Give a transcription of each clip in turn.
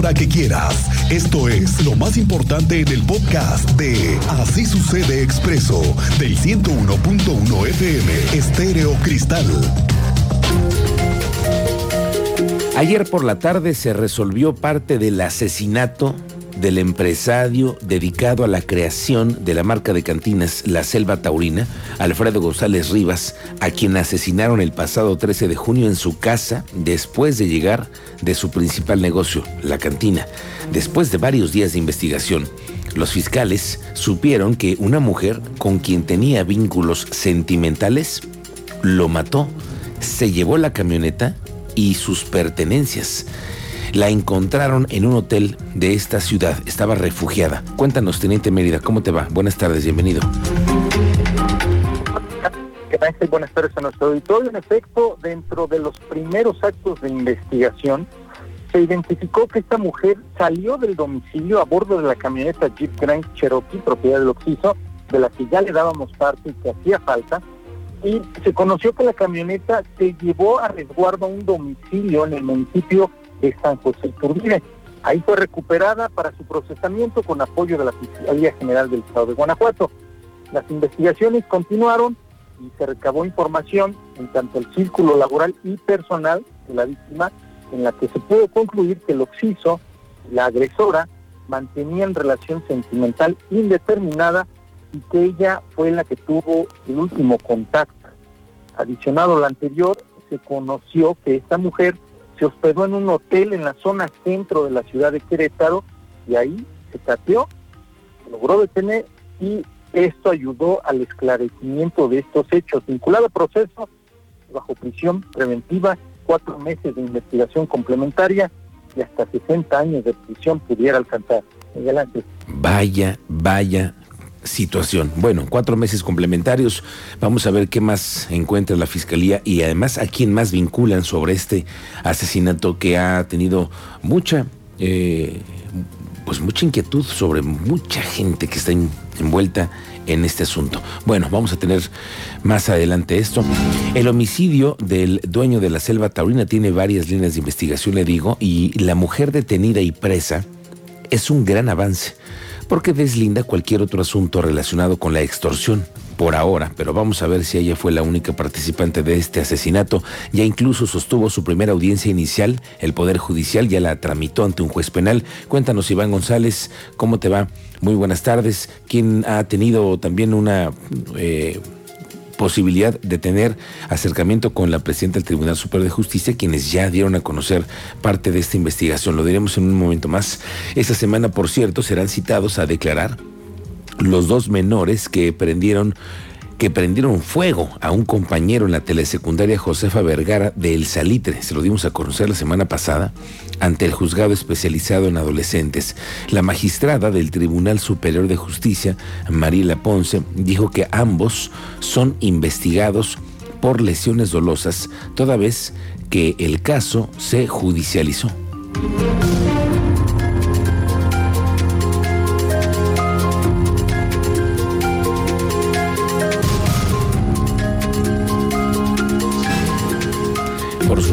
hora que quieras. Esto es lo más importante en el podcast de Así sucede expreso del 101.1 FM Estéreo Cristal. Ayer por la tarde se resolvió parte del asesinato del empresario dedicado a la creación de la marca de cantinas La Selva Taurina, Alfredo González Rivas, a quien asesinaron el pasado 13 de junio en su casa después de llegar de su principal negocio, la cantina. Después de varios días de investigación, los fiscales supieron que una mujer con quien tenía vínculos sentimentales lo mató, se llevó la camioneta y sus pertenencias. La encontraron en un hotel de esta ciudad. Estaba refugiada. Cuéntanos, Teniente Mérida, ¿cómo te va? Buenas tardes, bienvenido. Buenas tardes a nuestro auditorio. En efecto, dentro de los primeros actos de investigación, se identificó que esta mujer salió del domicilio a bordo de la camioneta Jeep Grand Cherokee, propiedad del Oxiso, de la que ya le dábamos parte y que hacía falta, y se conoció que la camioneta se llevó a resguardo a un domicilio en el municipio de San José Iturbide. Ahí fue recuperada para su procesamiento con apoyo de la Fiscalía General del Estado de Guanajuato. Las investigaciones continuaron y se recabó información en tanto el círculo laboral y personal de la víctima, en la que se pudo concluir que el occiso, la agresora, mantenían relación sentimental indeterminada y que ella fue la que tuvo el último contacto. Adicionado a lo anterior, se conoció que esta mujer se hospedó en un hotel en la zona centro de la ciudad de Querétaro y ahí se cateó, logró detener y esto ayudó al esclarecimiento de estos hechos. Vinculado al proceso, bajo prisión preventiva, cuatro meses de investigación complementaria y hasta 60 años de prisión pudiera alcanzar. Adelante. Vaya, vaya situación. Bueno, cuatro meses complementarios. Vamos a ver qué más encuentra la fiscalía y además a quién más vinculan sobre este asesinato que ha tenido mucha, eh, pues mucha inquietud sobre mucha gente que está envuelta en este asunto. Bueno, vamos a tener más adelante esto. El homicidio del dueño de la selva taurina tiene varias líneas de investigación, le digo, y la mujer detenida y presa es un gran avance porque deslinda cualquier otro asunto relacionado con la extorsión. Por ahora, pero vamos a ver si ella fue la única participante de este asesinato. Ya incluso sostuvo su primera audiencia inicial. El Poder Judicial ya la tramitó ante un juez penal. Cuéntanos, Iván González, ¿cómo te va? Muy buenas tardes. ¿Quién ha tenido también una... Eh, posibilidad de tener acercamiento con la presidenta del Tribunal Superior de Justicia, quienes ya dieron a conocer parte de esta investigación. Lo diremos en un momento más. Esta semana, por cierto, serán citados a declarar los dos menores que prendieron que prendieron fuego a un compañero en la telesecundaria Josefa Vergara de El Salitre. Se lo dimos a conocer la semana pasada ante el juzgado especializado en adolescentes. La magistrada del Tribunal Superior de Justicia, Mariela Ponce, dijo que ambos son investigados por lesiones dolosas, toda vez que el caso se judicializó.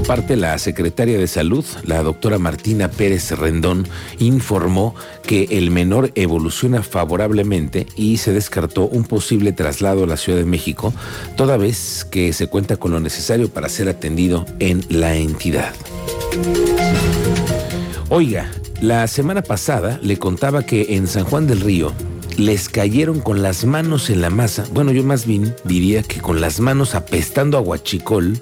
Parte, la secretaria de Salud, la doctora Martina Pérez Rendón, informó que el menor evoluciona favorablemente y se descartó un posible traslado a la Ciudad de México, toda vez que se cuenta con lo necesario para ser atendido en la entidad. Oiga, la semana pasada le contaba que en San Juan del Río les cayeron con las manos en la masa, bueno, yo más bien diría que con las manos apestando a guachicol,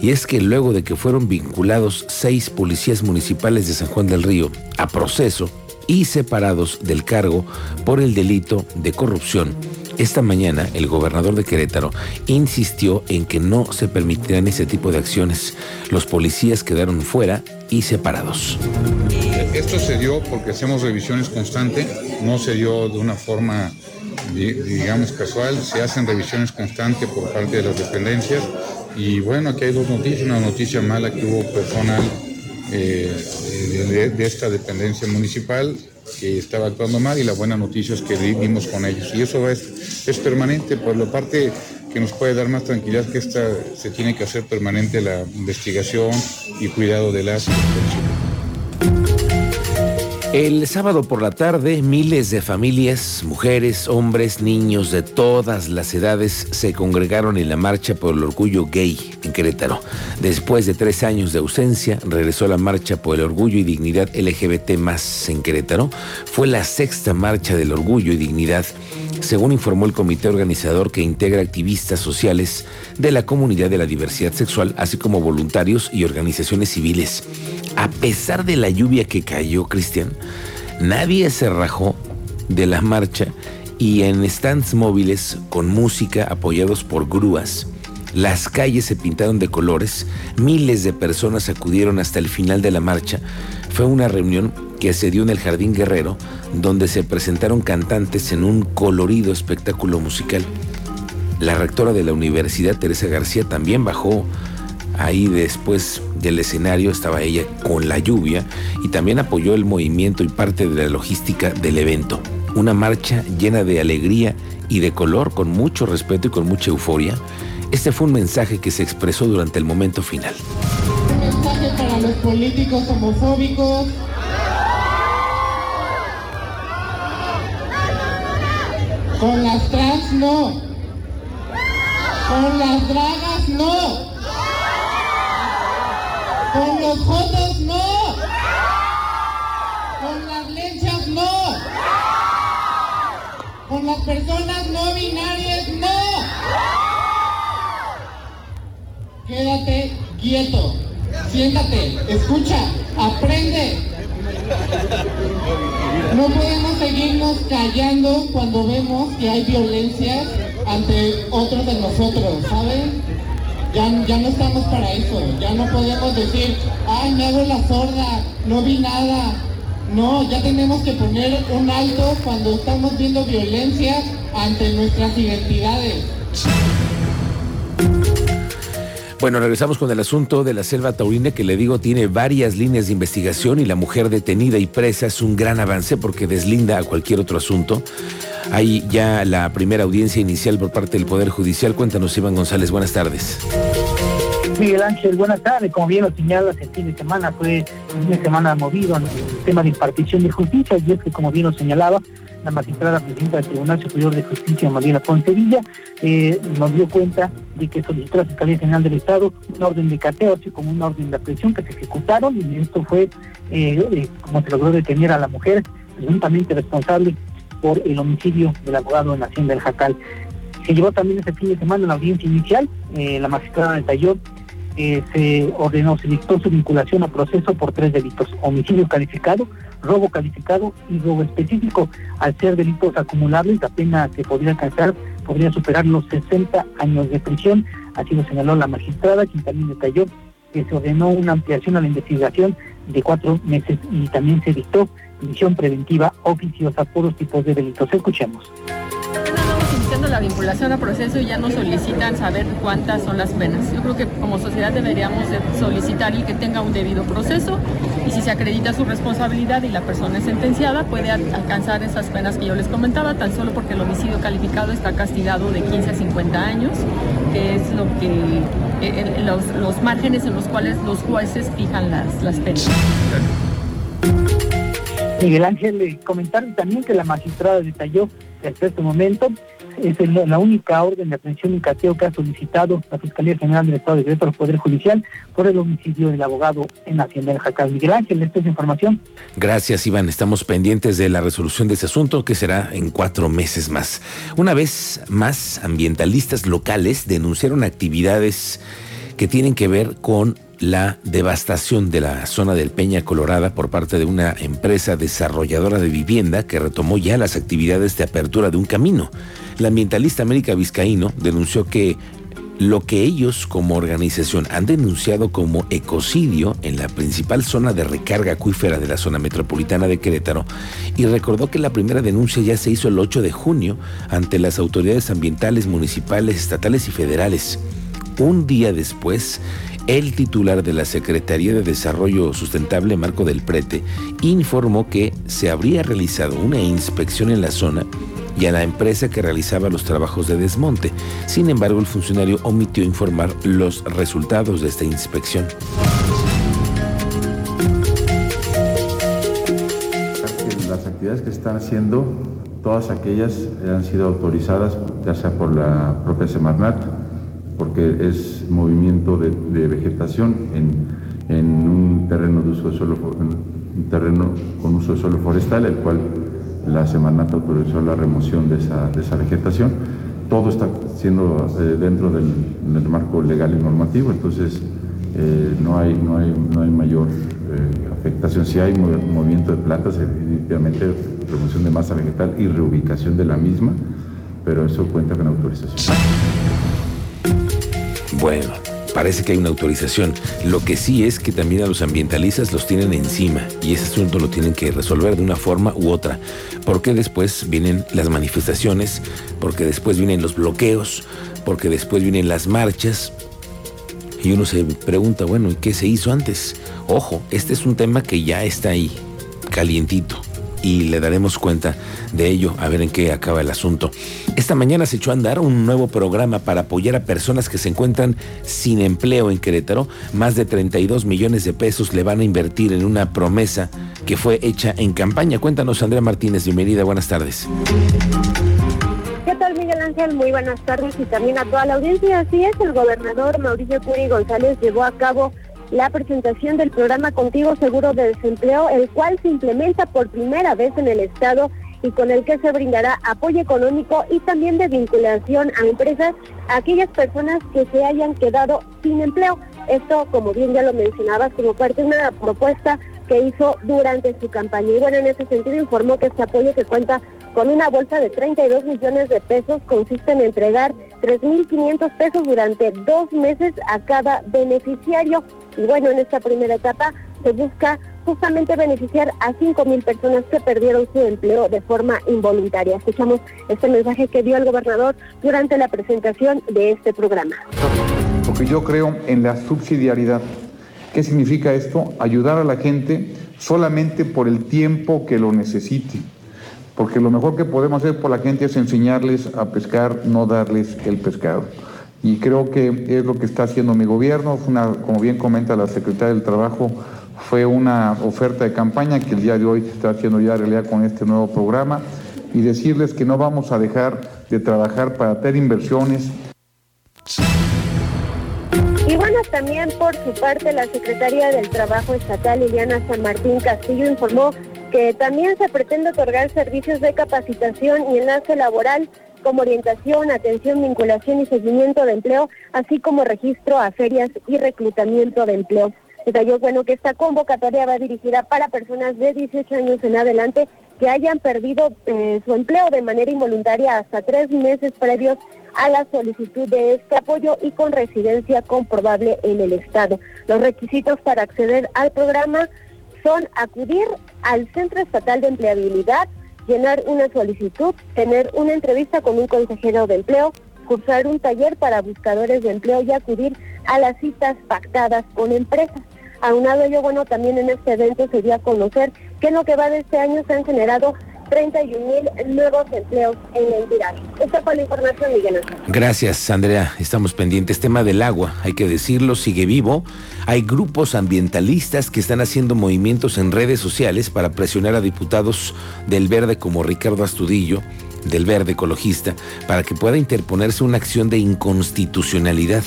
y es que luego de que fueron vinculados seis policías municipales de San Juan del Río a proceso y separados del cargo por el delito de corrupción, esta mañana el gobernador de Querétaro insistió en que no se permitirán ese tipo de acciones. Los policías quedaron fuera y separados. Esto se dio porque hacemos revisiones constantes, no se dio de una forma digamos casual, se hacen revisiones constantes por parte de las dependencias y bueno, aquí hay dos noticias. Una noticia mala que hubo personal eh, de, esta dependencia municipal que estaba actuando mal y la buena noticia es que vivimos con ellos. Y eso es, es permanente, por la parte que nos puede dar más tranquilidad que esta se tiene que hacer permanente la investigación y cuidado de las El sábado por la tarde, miles de familias, mujeres, hombres, niños de todas las edades se congregaron en la marcha por el orgullo gay en Querétaro. Después de tres años de ausencia, regresó la marcha por el orgullo y dignidad LGBT más en Querétaro. Fue la sexta marcha del orgullo y dignidad, según informó el comité organizador que integra activistas sociales de la comunidad de la diversidad sexual, así como voluntarios y organizaciones civiles a pesar de la lluvia que cayó, Cristian, nadie se rajó de la marcha y en stands móviles con música apoyados por grúas. Las calles se pintaron de colores, miles de personas acudieron hasta el final de la marcha. Fue una reunión que se dio en el Jardín Guerrero, donde se presentaron cantantes en un colorido espectáculo musical. La rectora de la universidad, Teresa García, también bajó Ahí después del escenario estaba ella con la lluvia y también apoyó el movimiento y parte de la logística del evento. Una marcha llena de alegría y de color, con mucho respeto y con mucha euforia. Este fue un mensaje que se expresó durante el momento final. Un mensaje para los políticos homofóbicos. Con las trans no. Con las dragas no. Con los jotos no. Con las lechas no. Con las personas no binarias no. Quédate quieto. Siéntate, escucha, aprende. No podemos seguirnos callando cuando vemos que hay violencia ante otros de nosotros, ¿saben? Ya, no estamos para eso, ya no podemos decir, ay, me hago la sorda, no vi nada. No, ya tenemos que poner un alto cuando estamos viendo violencia ante nuestras identidades. Bueno, regresamos con el asunto de la selva taurina que le digo tiene varias líneas de investigación y la mujer detenida y presa es un gran avance porque deslinda a cualquier otro asunto. Hay ya la primera audiencia inicial por parte del Poder Judicial. Cuéntanos, Iván González, buenas tardes. Miguel Ángel, buenas tardes. Como bien lo señalas, el fin de semana fue una semana movido en el tema de impartición de justicia y es que, como bien lo señalaba, la magistrada presidenta del Tribunal Superior de Justicia, Mariela Poncevilla, eh, nos dio cuenta de que solicitó a la Fiscalía General del Estado un orden de cateo, así como un orden de aprehensión que se ejecutaron y esto fue eh, eh, como se logró detener a la mujer presuntamente responsable por el homicidio del abogado en Hacienda del Jacal. Se llevó también ese fin de semana la audiencia inicial, eh, la magistrada detalló eh, se ordenó, se dictó su vinculación a proceso por tres delitos, homicidio calificado, robo calificado y robo específico. Al ser delitos acumulables, la pena que podría alcanzar podría superar los 60 años de prisión, así lo señaló la magistrada, quien también detalló que se ordenó una ampliación a la investigación de cuatro meses y también se dictó prisión preventiva oficiosa por los tipos de delitos. Escuchemos la vinculación a proceso y ya nos solicitan saber cuántas son las penas. Yo creo que como sociedad deberíamos solicitar y que tenga un debido proceso y si se acredita su responsabilidad y la persona es sentenciada puede alcanzar esas penas que yo les comentaba, tan solo porque el homicidio calificado está castigado de 15 a 50 años, que es lo que eh, los, los, márgenes en los cuales los jueces fijan las, las penas. Miguel Ángel, comentaron también que la magistrada detalló que hasta este momento es la única orden de aprehensión y cateo que ha solicitado la Fiscalía General del Estado de Derecho al Poder Judicial por el homicidio del abogado en Hacienda del Jacal. Miguel Ángel, esta es información. Gracias, Iván. Estamos pendientes de la resolución de ese asunto que será en cuatro meses más. Una vez más, ambientalistas locales denunciaron actividades que tienen que ver con la devastación de la zona del Peña Colorada por parte de una empresa desarrolladora de vivienda que retomó ya las actividades de apertura de un camino. La ambientalista América Vizcaíno denunció que lo que ellos como organización han denunciado como ecocidio en la principal zona de recarga acuífera de la zona metropolitana de Querétaro y recordó que la primera denuncia ya se hizo el 8 de junio ante las autoridades ambientales municipales, estatales y federales. Un día después, el titular de la Secretaría de Desarrollo Sustentable, Marco del Prete, informó que se habría realizado una inspección en la zona y a la empresa que realizaba los trabajos de desmonte. Sin embargo, el funcionario omitió informar los resultados de esta inspección. actividades que están haciendo, todas aquellas han sido autorizadas ya sea por la propia Semarnat, porque es movimiento de, vegetación en, en, un terreno de uso de suelo, un terreno con uso de suelo forestal, el cual la Semarnat autorizó la remoción de esa, de esa vegetación. Todo está siendo eh, dentro del, del, marco legal y normativo, entonces eh, no, hay, no, hay, no hay mayor eh, afectación. Si hay movimiento de plantas, definitivamente remoción de masa vegetal y reubicación de la misma, pero eso cuenta con autorización. Bueno, parece que hay una autorización. Lo que sí es que también a los ambientalistas los tienen encima y ese asunto lo tienen que resolver de una forma u otra. Porque después vienen las manifestaciones, porque después vienen los bloqueos, porque después vienen las marchas. Y uno se pregunta, bueno, ¿y qué se hizo antes? Ojo, este es un tema que ya está ahí, calientito y le daremos cuenta de ello, a ver en qué acaba el asunto. Esta mañana se echó a andar un nuevo programa para apoyar a personas que se encuentran sin empleo en Querétaro. Más de 32 millones de pesos le van a invertir en una promesa que fue hecha en campaña. Cuéntanos, Andrea Martínez, bienvenida, buenas tardes. ¿Qué tal, Miguel Ángel? Muy buenas tardes y también a toda la audiencia. Así es, el gobernador Mauricio Curi González llevó a cabo la presentación del programa Contigo Seguro de Desempleo, el cual se implementa por primera vez en el Estado y con el que se brindará apoyo económico y también de vinculación a empresas a aquellas personas que se hayan quedado sin empleo. Esto, como bien ya lo mencionabas, como parte de una propuesta que hizo durante su campaña. Y bueno, en ese sentido informó que este apoyo que cuenta con una bolsa de 32 millones de pesos consiste en entregar 3.500 pesos durante dos meses a cada beneficiario. Y bueno, en esta primera etapa se busca justamente beneficiar a 5.000 personas que perdieron su empleo de forma involuntaria. Escuchamos este mensaje que dio el gobernador durante la presentación de este programa. Porque yo creo en la subsidiariedad. ¿Qué significa esto? Ayudar a la gente solamente por el tiempo que lo necesite porque lo mejor que podemos hacer por la gente es enseñarles a pescar, no darles el pescado. Y creo que es lo que está haciendo mi gobierno, como bien comenta la secretaria del Trabajo, fue una oferta de campaña que el día de hoy se está haciendo ya realidad con este nuevo programa y decirles que no vamos a dejar de trabajar para hacer inversiones. Y bueno, también por su parte la secretaria del Trabajo Estatal, Liliana San Martín Castillo, informó que también se pretende otorgar servicios de capacitación y enlace laboral como orientación, atención, vinculación y seguimiento de empleo, así como registro a ferias y reclutamiento de empleo. Detalló bueno que esta convocatoria va dirigida para personas de 18 años en adelante que hayan perdido eh, su empleo de manera involuntaria hasta tres meses previos a la solicitud de este apoyo y con residencia comprobable en el Estado. Los requisitos para acceder al programa son acudir al Centro Estatal de Empleabilidad, llenar una solicitud, tener una entrevista con un consejero de empleo, cursar un taller para buscadores de empleo y acudir a las citas pactadas con empresas. Aunado ello, bueno, también en este evento se dio a conocer que en lo que va de este año se han generado 31 mil nuevos empleos en la entidad. Esta fue la información, Miguel Gracias, Andrea. Estamos pendientes. Tema del agua, hay que decirlo, sigue vivo. Hay grupos ambientalistas que están haciendo movimientos en redes sociales para presionar a diputados del Verde como Ricardo Astudillo del Verde Ecologista para que pueda interponerse una acción de inconstitucionalidad.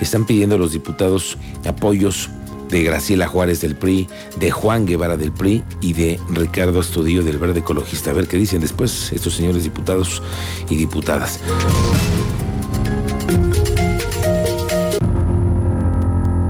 Están pidiendo a los diputados apoyos de Graciela Juárez del PRI, de Juan Guevara del PRI y de Ricardo Estudillo del Verde Ecologista. A ver qué dicen después estos señores diputados y diputadas.